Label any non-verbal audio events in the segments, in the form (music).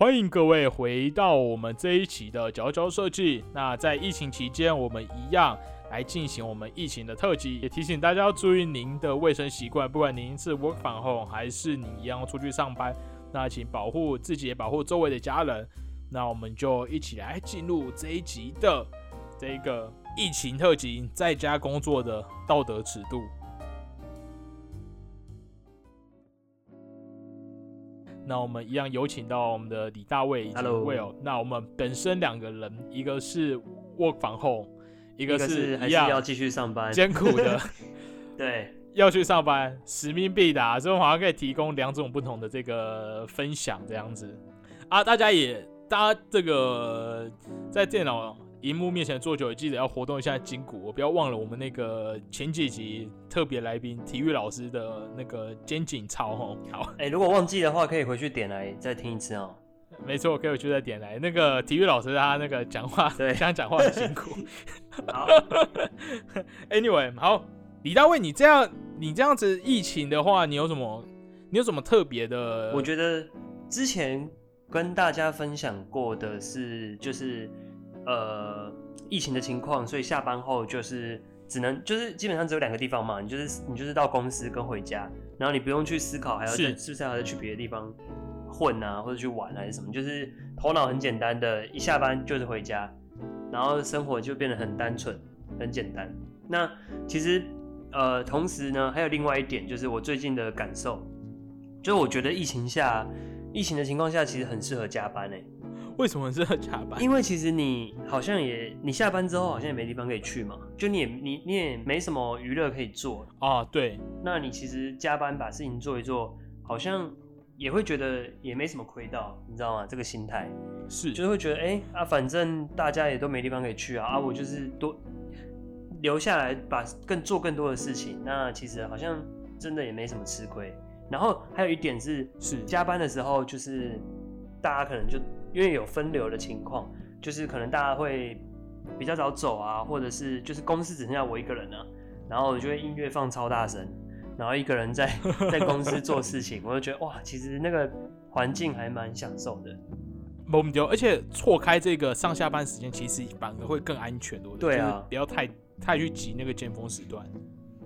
欢迎各位回到我们这一期的佼佼设计。那在疫情期间，我们一样来进行我们疫情的特辑，也提醒大家要注意您的卫生习惯。不管您是 work from home 还是你一样出去上班，那请保护自己，也保护周围的家人。那我们就一起来进入这一集的这个疫情特辑，在家工作的道德尺度。那我们一样有请到我们的李大卫以及 Hello Will。那我们本身两个人，一个是 work from home，一个是还是要继续上班，艰苦的 (laughs) 对，要去上班，使命必达，所以我好像可以提供两种不同的这个分享这样子啊。大家也，大家这个在电脑荧幕面前坐久，也记得要活动一下筋骨，我不要忘了我们那个前几集特别来宾体育老师的那个肩颈操哦。好。哎、如果忘记的话，可以回去点来再听一次哦。没错，可以回去再点来。那个体育老师他那个讲话，对这样讲话很辛苦。(laughs) 好，anyway，好，李大卫，你这样你这样子疫情的话，你有什么你有什么特别的？我觉得之前跟大家分享过的是，就是呃疫情的情况，所以下班后就是只能就是基本上只有两个地方嘛，你就是你就是到公司跟回家，然后你不用去思考还要再是是不是还要再去别的地方混啊，或者去玩还是什么，就是头脑很简单的，一下班就是回家，然后生活就变得很单纯、很简单。那其实呃，同时呢，还有另外一点，就是我最近的感受，就是我觉得疫情下，疫情的情况下，其实很适合加班诶、为什么是要加班？因为其实你好像也，你下班之后好像也没地方可以去嘛，就你也你你也没什么娱乐可以做，啊，对，那你其实加班把事情做一做，好像也会觉得也没什么亏到，你知道吗？这个心态。是。就是会觉得，哎、啊，反正大家也都没地方可以去啊，啊，我就是多留下来把更做更多的事情，那其实好像真的也没什么吃亏。然后还有一点是，是。加班的时候，就是大家可能就因为有分流的情况，就是可能大家会比较早走啊，或者是就是公司只剩下我一个人啊，然后我就会音乐放超大声，然后一个人在 (laughs) 在公司做事情，我就觉得哇，其实那个环境还蛮享受的。而且错开这个上下班时间，其实反而会更安全，对不对啊就是不要太太去挤那个尖峰时段。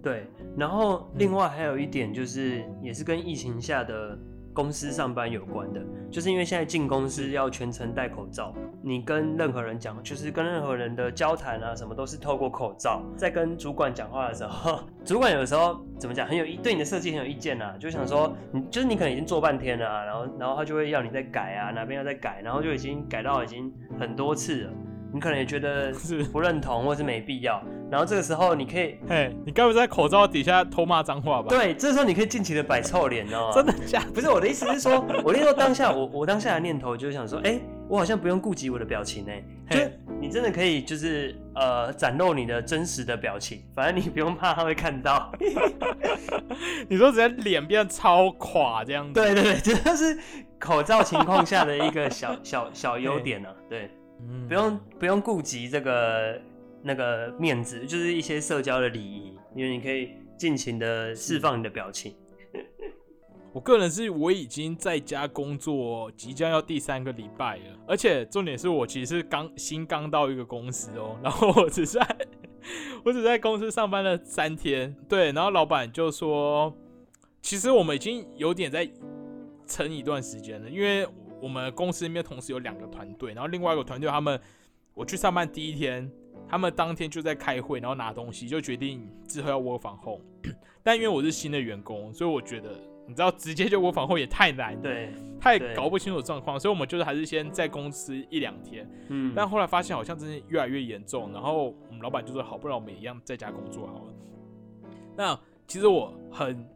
对，然后另外还有一点就是，也是跟疫情下的公司上班有关的，就是因为现在进公司要全程戴口罩，你跟任何人讲，就是跟任何人的交谈啊，什么都是透过口罩。在跟主管讲话的时候，(laughs) 主管有时候怎么讲，很有意对你的设计很有意见啊，就想说，你就是你可能已经做半天了啊、然后然后他就会要你再改啊，哪边要再改，然后就已经改到已经很多次了，你可能也觉得 (laughs) 是不认同或是没必要，然后这个时候你可以嘿，你该不会在口罩底下偷骂脏话吧？，对，这时候你可以尽情的摆臭脸，你知道吗？真的假的？不是我的意思是说，我那时候当下我我当下的念头就是想说，哎、我好像不用顾及我的表情哎、就嘿你真的可以就是呃展露你的真实的表情，反正你不用怕他会看到。(laughs) 你说直接脸变超垮这样子？对对对，这就是口罩情况下的一个小小小优点呢、啊。对，嗯，不用不用顾及这个那个面子，就是一些社交的礼仪，因为你可以尽情的释放你的表情。(laughs) 我个人是我已经在家工作，即将要第三个礼拜了，而且重点是我其实是刚新刚到一个公司哦，然后我只在 (laughs) 我只在公司上班了三天，对，然后老板就说，其实我们已经有点在撑一段时间了，因为我们公司里面同时有两个团队，然后另外一个团队他们我去上班第一天，他们当天就在开会，然后拿东西，就决定之后要 work from home，但因为我是新的员工，所以我觉得。你知道直接就 work from home 也太难，对，太对搞不清楚状况，所以我们就是还是先在公司一两天，嗯，但后来发现好像真的越来越严重，然后我们老板就说好，不然我们也一样在家工作好了。那其实我很，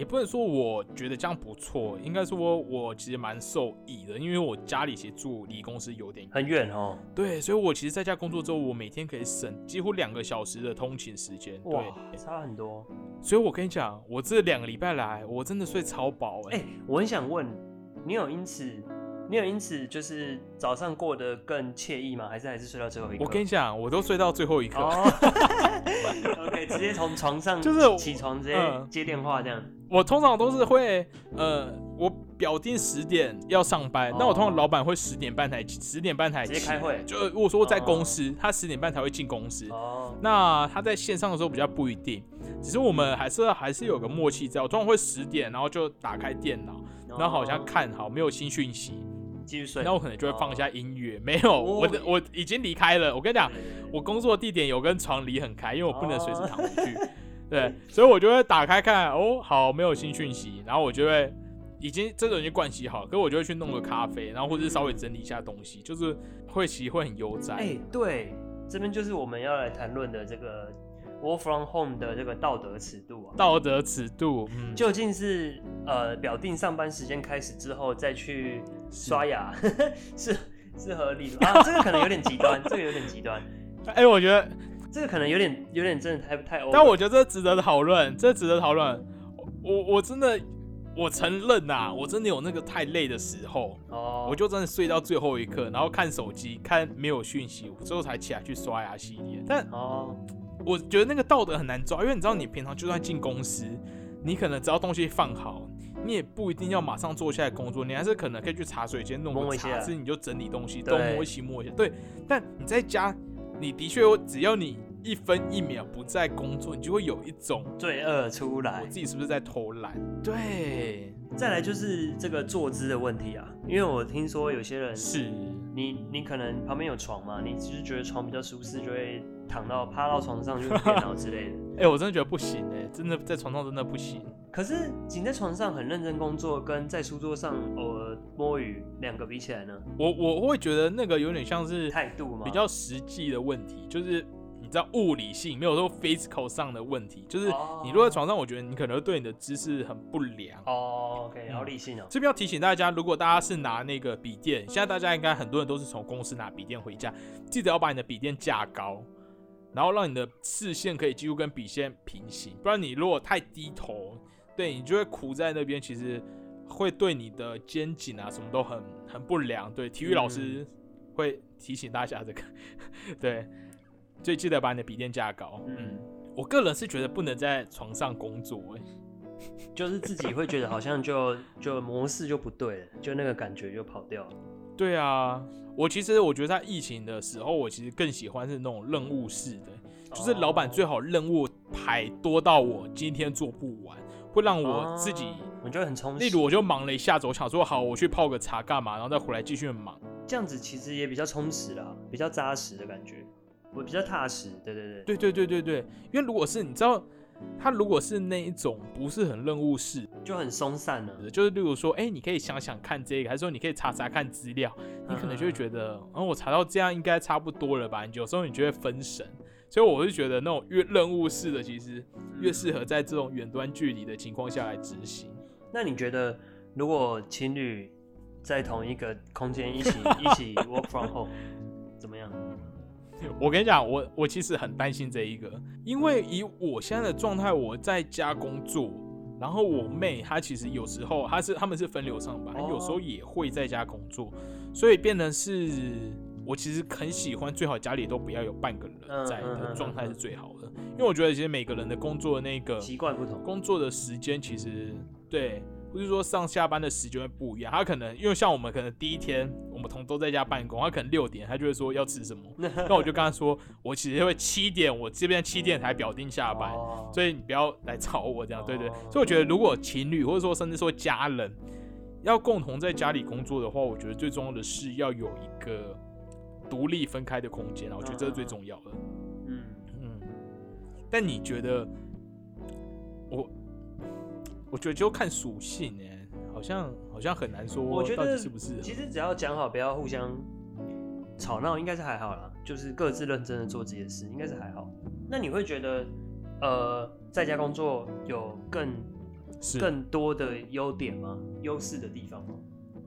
也不能说我觉得这样不错，应该说我其实蛮受益的，因为我家里其实住离公司有点，很远哦。对，所以我其实在家工作之后，我每天可以省几乎两个小时的通勤时间，哇对，，差很多。所以我跟你讲，我这两个礼拜来，我真的睡超饱哎、哎、我很想问，你有因此，你有因此就是早上过得更惬意吗？还是还是睡到最后一刻？我跟你讲，我都睡到最后一刻。(laughs) 哦，OK，直接从床上就是起床直接嗯接电话这样。我通常都是会，呃，我表定十点要上班，那我通常老板会十点半才十点半才直接开会就如果说在公司，他十点半才会进公司。哦，那他在线上的时候比较不一定，只是我们还是还是有个默契在。我通常会十点，然后就打开电脑，然后好像看好没有新讯息，继续睡。那我可能就会放一下音乐。没有，我的我已经离开了。我跟你讲，我工作地点有跟床离很开，因为我不能随时躺回去。对，所以我就会打开看，哦，好，没有新讯息，然后我就会已经这种已经惯习好，可是我就会去弄个咖啡，然后或者是稍微整理一下东西，就是会其实会很悠哉。哎，对，这边就是我们要来谈论的这个 work from home 的这个道德尺度啊。道德尺度，嗯，究竟是呃表定上班时间开始之后再去刷牙是 (laughs) 是合理的啊？这个可能有点极端，这个有点极端。(laughs) 哎，我觉得。这个可能有点有点真的太太，但我觉得这值得讨论，这值得讨论。我我真的我承认呐，我真的有那个太累的时候，哦，我就真的睡到最后一刻，然后看手机，看没有讯息，最后才起来去刷牙洗脸。但哦，我觉得那个道德很难抓，因为你知道，你平常就算进公司，你可能只要东西放好，你也不一定要马上坐下来工作，你还是可能可以去茶水间弄个茶，是你就整理东西，东摸西摸一下。对，但你在家。你的确，只要你一分一秒不在工作，你就会有一种罪恶出来。我自己是不是在偷懒？对。再来就是这个坐姿的问题啊，因为我听说有些人是，你你可能旁边有床嘛，你只是觉得床比较舒适，就会躺到趴到床上就 (laughs) 电脑之类的。哎，我真的觉得不行哎，真的在床上真的不行。可是你在床上很认真工作，跟在书桌上偶尔摸鱼，两个比起来呢？我我会觉得那个有点像是态度嘛？比较实际的问题，就是你知道物理性，没有说 physical 上的问题，就是你落在床上，我觉得你可能对你的姿势很不良。哦，OK，好理性哦。这边要提醒大家，如果大家是拿那个笔电，现在大家应该很多人都是从公司拿笔电回家，记得要把你的笔电架高，然后让你的视线可以几乎跟笔线平行，不然你如果太低头。对你就会苦在那边，其实会对你的肩颈啊什么都很很不良。对，体育老师会提醒大家这个。(laughs) 对，所以记得把你的笔电架高。嗯，我个人是觉得不能在床上工作，哎，就是自己会觉得好像就就模式就不对了，就那个感觉就跑掉了。对啊，我其实我觉得在疫情的时候，我其实更喜欢是那种任务式的，就是老板最好任务排多到我今天做不完。会让我自己，我觉得很充实。例如，我就忙了一下子，我想说好，我去泡个茶干嘛，然后再回来继续忙。这样子其实也比较充实啦，比较扎实的感觉，我比较踏实。对对对，对对对对对。因为如果是你知道，他如果是那一种不是很任务式，就很松散了。就是例如说，哎，你可以想想看这个，还是说你可以查查看资料，你可能就会觉得，嗯，我查到这样应该差不多了吧？你有时候你就会分神。所以我是觉得那种越任务式的，其实越适合在这种远端距离的情况下来执行。那你觉得，如果情侣在同一个空间一起 (laughs) 一起 work from home，怎么样？我跟你讲，我我其实很担心这一个，因为以我现在的状态，我在家工作，然后我妹她其实有时候她是他们是分流上班，有时候也会在家工作，所以变成是。我其实很喜欢，最好家里都不要有半个人在的状态是最好的，因为我觉得其实每个人的工作的那个习惯不同，工作的时间其实对，不是说上下班的时间会不一样。他可能因为像我们可能第一天我们同都在家办公，他可能六点他就会说要吃什么，(laughs) 那我就跟他说，我其实会七点，我这边七点才表定下班，所以你不要来吵我这样，对对。所以我觉得如果情侣或者说甚至说家人要共同在家里工作的话，我觉得最重要的是要有一个。独立分开的空间啊，我觉得这是最重要的。嗯嗯，但你觉得我？我觉得就看属性哎，好像好像很难说。我觉得是不是？其实只要讲好，不要互相吵闹，应该是还好啦。就是各自认真的做这件事，应该是还好。那你会觉得呃，在家工作有更更多的优点吗？优势的地方吗？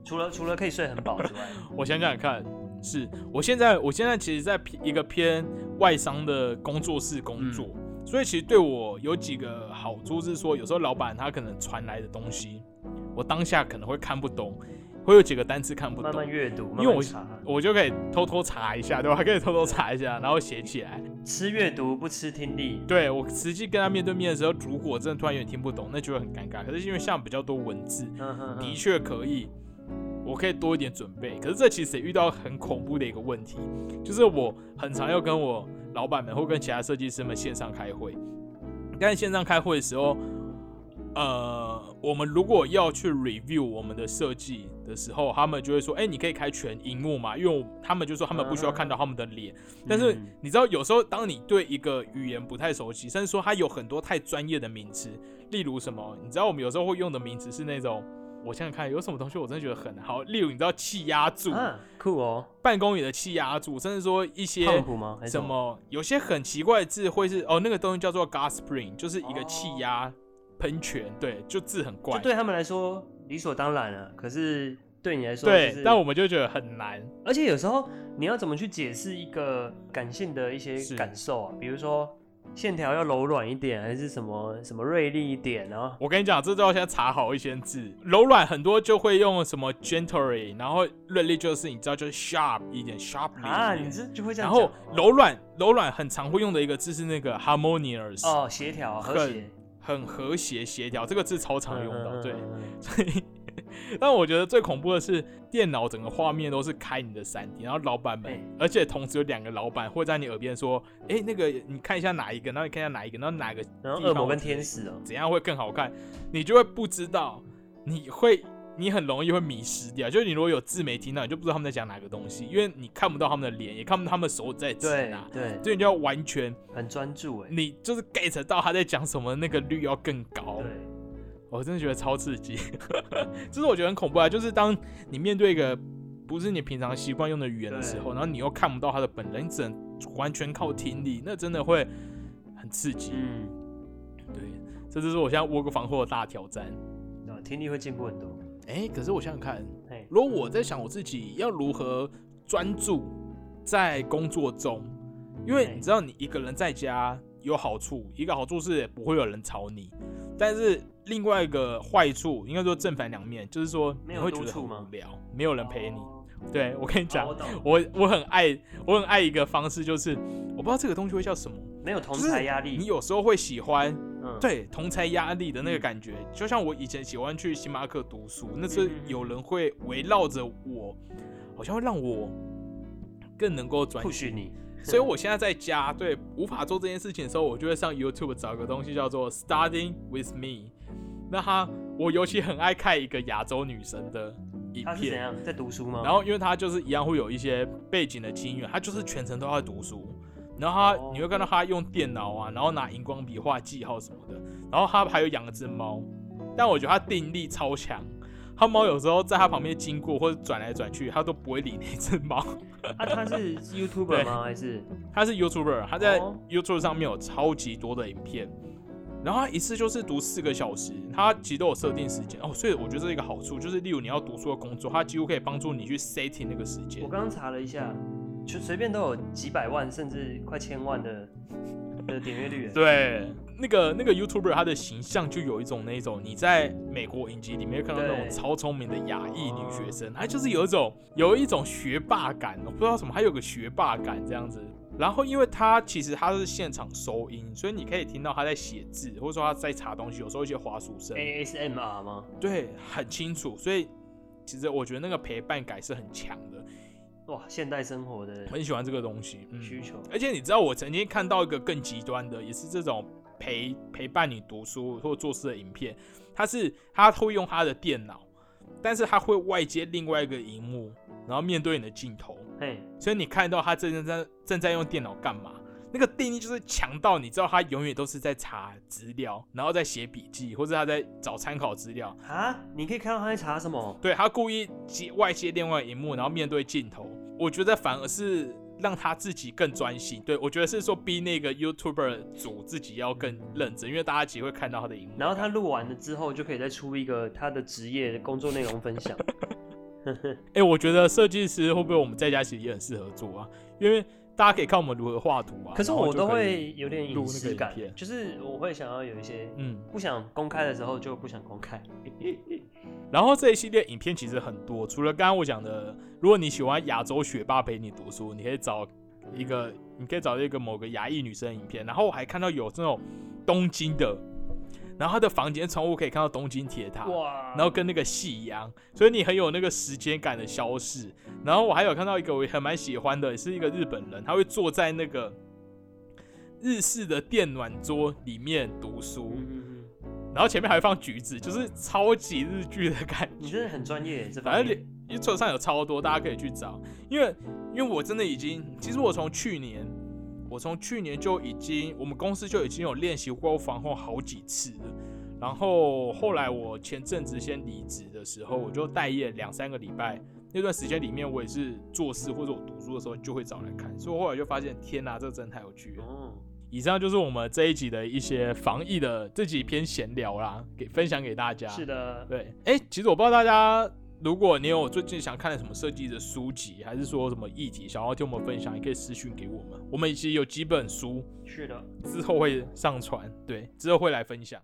除了除了可以睡很饱之外，(laughs) 我想想看。是我现在，我现在其实在一个偏外商的工作室工作，所以其实对我有几个好处是说，有时候老板他可能传来的东西，我当下可能会看不懂，会有几个单词看不懂，慢慢阅读，因为我我就可以偷偷查一下，对吧？还 (laughs) 可以偷偷查一下，然后写起来。吃阅读不吃听力，对我实际跟他面对面的时候，如果真的突然有点听不懂，那就会很尴尬。可是因为像比较多文字，的确可以，我可以多一点准备。可是这其实也遇到很恐怖的一个问题，就是我很常要跟我老板们会跟其他设计师们线上开会。但是线上开会的时候，呃，我们如果要去 review 我们的设计的时候，他们就会说：“哎、你可以开全荧幕嘛？”因为他们就说他们不需要看到他们的脸。但是嗯你知道，有时候当你对一个语言不太熟悉，甚至说它有很多太专业的名词，例如什么，你知道我们有时候会用的名词是那种，我想想看有什么东西我真的觉得很好，例如你知道气压柱，啊，酷哦，办公里的气压柱，甚至说一些什？么有些很奇怪的字会是哦，那个东西叫做 gas spring，就是一个气压喷泉，对，就字很怪就，对他们来说理所当然了，可是对你来说，对就是，但我们就觉得很难，而且有时候你要怎么去解释一个感性的一些是感受啊？比如说线条要柔软一点，还是什么什么锐利一点，然后我跟你讲，这都要先查好一些字。柔软很多就会用什么 gently，然后锐利就是你知道就是 sharp 一点，sharply 啊，你这就会这然样然。后柔软柔软很常会用的一个字是那个 harmonious，、哦，协调和很谐，很和谐协调，这个字超常用的。对，所以，(laughs) (laughs) 但我觉得最恐怖的是电脑整个画面都是开你的三 D，然后老板们，哎而且同时有两个老板会在你耳边说：“哎、那个你看一下哪一个，然后你看一下哪一个，然后哪个然后恶魔跟天使哦，怎样会更好看，你就会不知道，你会你很容易会迷失掉。就是你如果有字没听到，你就不知道他们在讲哪个东西，因为你看不到他们的脸，也看不到他们手在指哪，对，所以你就要完全很专注哎，你就是 get 到他在讲什么，那个率要更高。对，我真的觉得超刺激，(laughs) 这是我觉得很恐怖啊！就是当你面对一个不是你平常习惯用的语言的时候，然后你又看不到他的本人，你只能完全靠听力，那真的会很刺激。嗯，对，这就是我现在窝个防护的大挑战。啊，听力会进步很多。哎、可是我想想看，嘿，如果我在想我自己要如何专注在工作中，因为你知道你一个人在家有好处，一个好处是不会有人吵你，但是另外一个坏处应该说正反两面，就是说你会觉得很无聊，没有人陪你。哦对我跟你讲哦我，我我很爱我很爱一个方式，就是我不知道这个东西会叫什么，没有同就是才压力。你有时候会喜欢嗯，对同才压力的那个感觉，就像我以前喜欢去星巴克读书，那是有人会围绕着我，好像会让我更能够专不心。许你。(laughs) 所以我现在在家，对无法做这件事情的时候，我就会上 YouTube 找个东西叫做 Starting with Me。那他，我尤其很爱看一个亚洲女生的影片，他是怎样在读书吗？然后因为他就是一样会有一些背景的音乐，他就是全程都在读书。然后他，哦你会看到他用电脑啊，然后拿荧光笔画记号什么的。然后他还有养了只猫，但我觉得他定力超强。他猫有时候在他旁边经过或者转来转去，他都不会理那只猫。(laughs) 啊，他是 (laughs) YouTuber 吗？还是他是 YouTuber，他在哦 YouTube 上面有超级多的影片，然后他一次就是读四个小时，他其实都有设定时间哦，所以我觉得这是一个好处，就是例如你要读书的工作，他几乎可以帮助你去 setting 那个时间我。刚刚查了一下，就随便都有几百万甚至快千万的 (laughs) 的点阅率。对，那个那个 YouTuber 他的形象就有一种那种你在美国影集里面看到那种超聪明的亚裔女学生，她就是有一种有一种学霸感，我不知道什么，她有个学霸感这样子。然后因为他其实他是现场收音，所以你可以听到他在写字，或者说他在查东西，有时候一些滑鼠声，ASMR 吗？对，很清楚。所以其实我觉得那个陪伴感是很强的，哇，现代生活的很喜欢这个东西。嗯，需求。而且你知道，我曾经看到一个更极端的，也是这种陪陪伴你读书或做事的影片。他是他会用他的电脑，但是他会外接另外一个荧幕，然后面对你的镜头，嘿，所以你看到他正在正在用电脑干嘛。那个定义就是强到你知道他永远都是在查资料，然后在写笔记，或者他在找参考资料。啊，你可以看到他在查什么？对他故意接外接另外荧幕，然后面对镜头，我觉得反而是让他自己更专心。对我觉得是说逼那个 YouTuber 组自己要更认真，因为大家其实会看到他的荧幕。然后他录完了之后，就可以再出一个他的职业工作内容分享。(laughs) 哎、我觉得设计师会不会我们在家其实也很适合做啊？因为大家可以看我们如何画图啊。可是我都会有点隐私感，就是我会想要有一些嗯，不想公开的时候就不想公开。(laughs) 然后这一系列影片其实很多，除了刚刚我讲的，如果你喜欢亚洲学霸陪你读书，你可以找一个，你可以找一个某个亚裔女生的影片。然后我还看到有这种东京的，然后她的房间窗户可以看到东京铁塔，哇，然后跟那个夕阳，所以你很有那个时间感的消逝。然后我还有看到一个我还蛮喜欢的，是一个日本人，他会坐在那个日式的电暖桌里面读书，嗯嗯嗯，然后前面还放橘子，就是超级日剧的感觉。你真的很专业，反正 YouTube 上有超多，大家可以去找。因为因为我真的已经，其实我从去年，我从去年就已经，我们公司就已经有练习过防控好几次了。然后后来我前阵子先离职的时候，我就待业两三个礼拜。那段时间里面，我也是做事或者我读书的时候就会找来看，所以我后来就发现，天哪，这个真的太有趣了。哦，以上就是我们这一集的一些防疫的这几篇闲聊啦，给分享给大家。是的，对，哎、其实我不知道大家，如果你有最近想看的什么设计的书籍，还是说什么议题想要听我们分享，也可以私讯给我们。我们其实有几本书是的，之后会上传，对，之后会来分享。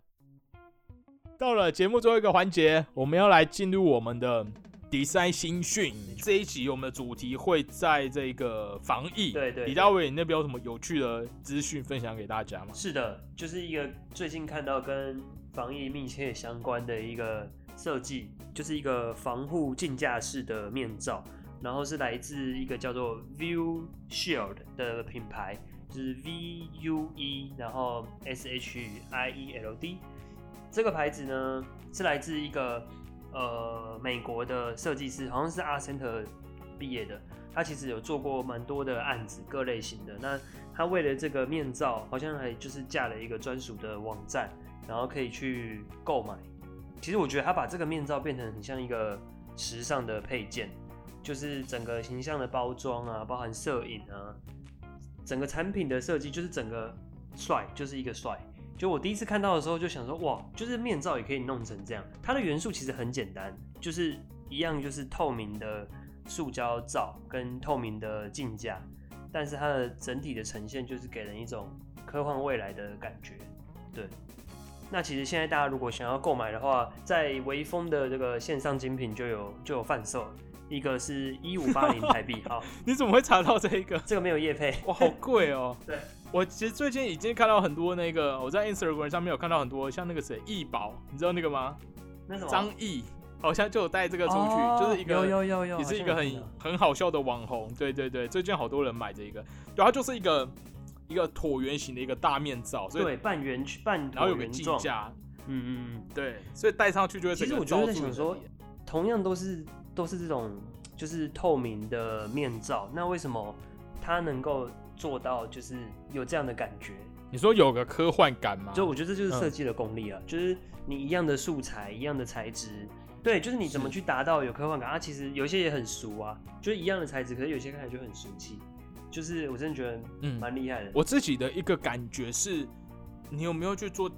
到了节目最后一个环节，我们要来进入我们的 design 新讯。这一集我们的主题会在这个防疫。对对对李大伟，你那边有什么有趣的资讯分享给大家吗？是的，就是一个最近看到跟防疫密切相关的一个设计，就是一个防护镜架式的面罩，然后是来自一个叫做 View Shield 的品牌，就是 V U E，然后 S H I E L D。这个牌子呢是来自一个呃美国的设计师，好像是阿森特毕业的。他其实有做过蛮多的案子，各类型的。那他为了这个面罩，好像还就是架了一个专属的网站，然后可以去购买。其实我觉得他把这个面罩变成很像一个时尚的配件，就是整个形象的包装啊，包含摄影啊，整个产品的设计就是整个帅，就是一个帅。就我第一次看到的时候，就想说，哇，就是面罩也可以弄成这样。它的元素其实很简单，就是一样，就是透明的塑胶罩跟透明的镜架，但是它的整体的呈现就是给人一种科幻未来的感觉。对，那其实现在大家如果想要购买的话，在微风的这个线上精品就有就有贩售，一个是一五八零台币，(laughs) 好，你怎么会查到这一个？这个没有业配，哇，好贵哦、(laughs) 对，我其实最近已经看到很多那个，我在 Instagram 上面有看到很多像那个谁易宝，你知道那个吗？那什么张毅好像就有带这个出去，哦就是一个有有有有，也是一个很很好笑的网红。对对对，最近好多人买这一个，对，它就是一个一个椭圆形的一个大面罩，所以对半圆半然后有个镜架，嗯嗯嗯。对，所以戴上去就会这个其实我就罩住你的在想说同样都是都是这种 (tsk) 就是透明的面罩，那为什么它能够做到就是有这样的感觉？你说有个科幻感吗？就我觉得这就是嗯设计的功力啊，就是你一样的素材，一样的材质，对，就是你怎么去达到有科幻感啊？其实有些也很俗啊，就是一样的材质，可是有些看起来就很俗气，就是我真的觉得嗯蛮厉害的。我自己的一个感觉是，你有没有去做？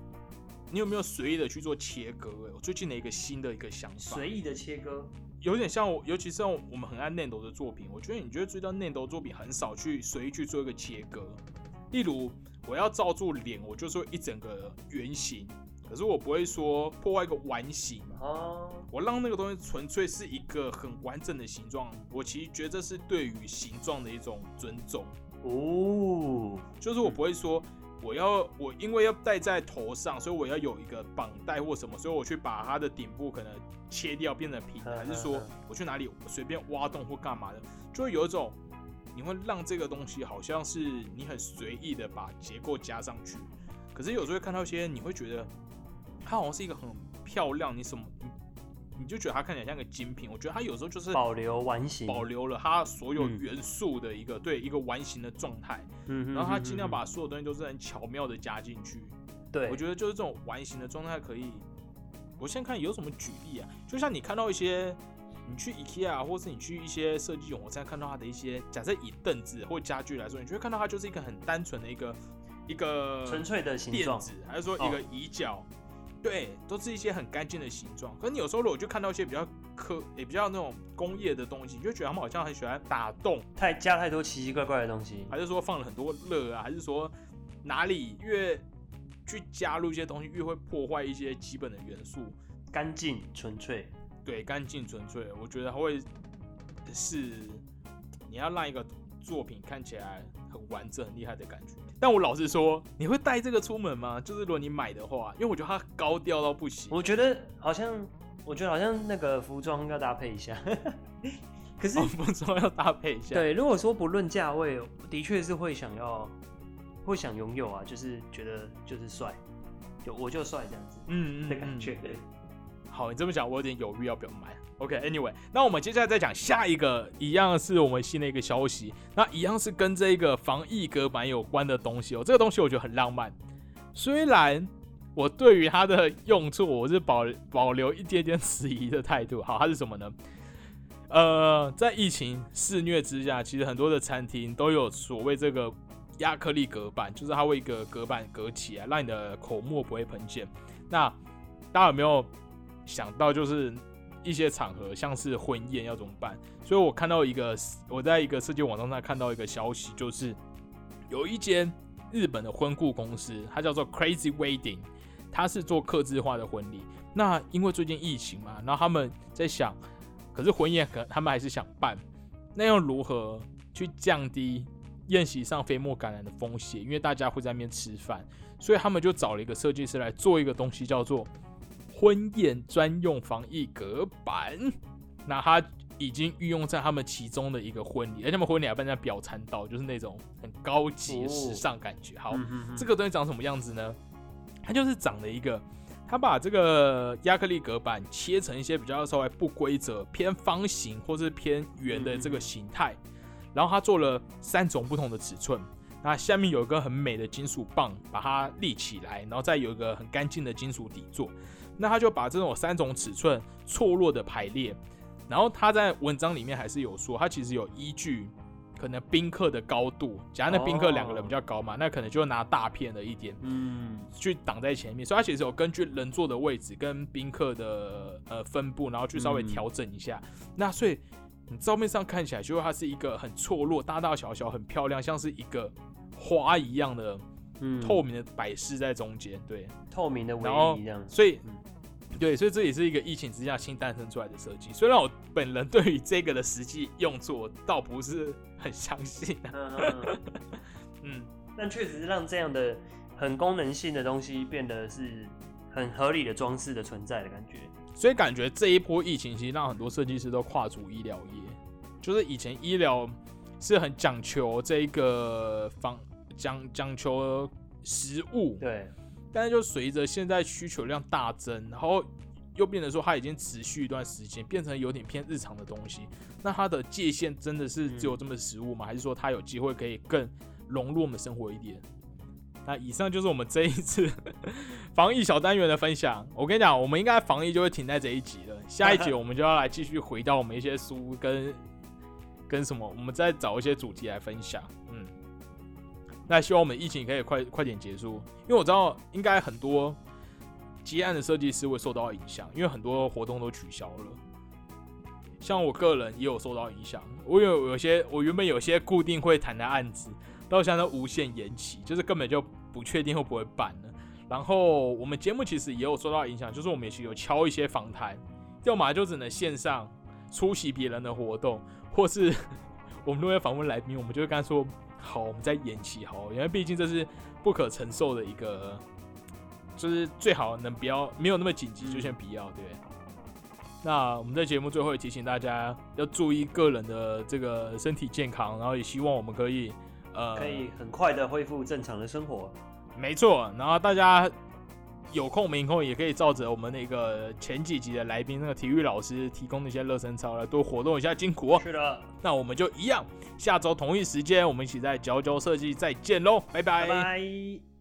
你有没有随意的去做切割？哎，我最近的一个新的一个想法，随意的切割，有点像我，尤其是像我们很爱 Nando 的作品，我觉得你觉得追到 Nando 作品很少去随意去做一个切割，例如我要罩住脸，我就说一整个圆形，可是我不会说破坏一个完形，哦，我让那个东西纯粹是一个很完整的形状，我其实觉得这是对于形状的一种尊重，哦，就是我不会说。我要我因为要戴在头上，所以我要有一个绑带或什么，所以我去把它的顶部可能切掉变成平的，还是说我去哪里随便挖洞或干嘛的，就会有一种你会让这个东西好像是你很随意的把结构加上去，可是有时候会看到一些你会觉得它好像是一个很漂亮，你什么你你就觉得它看起来像个精品，我觉得它有时候就是保留完形，保留了它所有嗯元素的一个、对一个完形的状态，嗯，然后它嗯尽量嗯把所有东西都是很巧妙的加进去。对，我觉得就是这种完形的状态可以。我现在看有什么举例啊？就像你看到一些，你去 IKEA 或是你去一些设计永，我现在看到它的一些，假设以凳子或家具来说，你就会看到它就是一个很单纯的一个一个纯粹的形状，还是说一个椅脚，对，都是一些很干净的形状。可是你有时候如果就看到一些比较科也比较那种工业的东西，你就觉得他们好像很喜欢打洞，太加太多奇奇怪怪的东西，还是说放了很多热啊，还是说哪里越去加入一些东西，越会破坏一些基本的元素。干净纯粹，对，干净纯粹，我觉得会是你要让一个作品看起来很完整、很厉害的感觉。但我老实说，你会带这个出门吗？就是如果你买的话，因为我觉得它高调到不行。我觉得好像，我觉得好像那个服装要搭配一下。可是服装要搭配一下。对，如果说不论价位，的确是会想要，会想拥有啊，就是觉得就是帅，就我就帅这样子，嗯嗯的感觉。(laughs) 好，你这么讲，我有点犹豫要不要买。OK，Anyway，那我们接下来再讲下一个，一样是我们新的一个消息，那一样是跟这个防疫隔板有关的东西哦。这个东西我觉得很浪漫，虽然我对于它的用处我是保保留一点点迟疑的态度。好，它是什么呢？呃，在疫情肆虐之下，其实很多的餐厅都有所谓这个亚克力隔板，就是它会一个隔板隔起来，让你的口沫不会喷溅。那大家有没有？想到就是一些场合，像是婚宴要怎么办？所以我看到一个，我在一个设计网站上看到一个消息，就是有一间日本的婚顾公司，它叫做 Crazy Wedding，它是做客制化的婚礼。那因为最近疫情嘛，然后他们在想，可是婚宴可他们还是想办，那要如何去降低宴席上飞沫感染的风险？因为大家会在那边吃饭，所以他们就找了一个设计师来做一个东西，叫做。婚宴专用防疫隔板，那它已经运用在他们其中的一个婚礼，而且他们婚礼还办在表参道，就是那种很高级时尚感觉。好，这个东西长什么样子呢？它就是长了一个，它把这个亚克力隔板切成一些比较稍微不规则、偏方形或是偏圆的这个形态，然后它做了三种不同的尺寸。那下面有一个很美的金属棒把它立起来，然后再有一个很干净的金属底座。那他就把这种三种尺寸错落的排列，然后他在文章里面还是有说，他其实有依据可能宾客的高度，假如那宾客两个人比较高嘛，那可能就拿大片的一点，嗯，去挡在前面，所以他其实有根据人坐的位置跟宾客的呃分布，然后去稍微调整一下。那所以你照片上看起来，就它是一个很错落、大大小小、很漂亮，像是一个花一样的。透明的摆饰在中间，对，透明的围一样，所以，对，所以这也是一个疫情之下新诞生出来的设计。虽然我本人对于这个的实际用处倒不是很相信，嗯，(laughs) 但确实是让这样的很功能性的东西变得是很合理的装饰的存在的感觉。所以感觉这一波疫情其实让很多设计师都跨足医疗业，就是以前医疗是很讲求这一个方。讲讲求实物，对，但是就随着现在需求量大增，然后又变得说它已经持续一段时间，变成有点偏日常的东西。那它的界限真的是只有这么食物吗？还是说它有机会可以更融入我们生活一点？那以上就是我们这一次 (laughs) 防疫小单元的分享。我跟你讲，我们应该防疫就会停在这一集了，下一集 (laughs) 我们就要来继续回到我们一些书跟跟什么，我们再找一些主题来分享。嗯。那希望我们疫情可以快快点结束，因为我知道应该很多接案的设计师会受到影响，因为很多活动都取消了。像我个人也有受到影响，我有有些我原本有些固定会谈的案子，到现在无限延期，就是根本就不确定会不会办了。然后我们节目其实也有受到影响，就是我们也有敲一些访谈，要么就只能线上出席别人的活动，或是 (laughs) 我们如果要访问来宾，我们就会跟他说。好，我们再延期好，因为毕竟这是不可承受的一个，就是最好能不要没有那么紧急就先不要，对。那我们在节目最后也提醒大家要注意个人的这个身体健康，然后也希望我们可以呃可以很快的恢复正常的生活。没错，然后大家。有空没空也可以照着我们那个前几集的来宾那个体育老师提供的一些热身操来多活动一下筋骨。是的，那我们就一样，下周同一时间我们一起在佼佼设计再见喽，拜拜。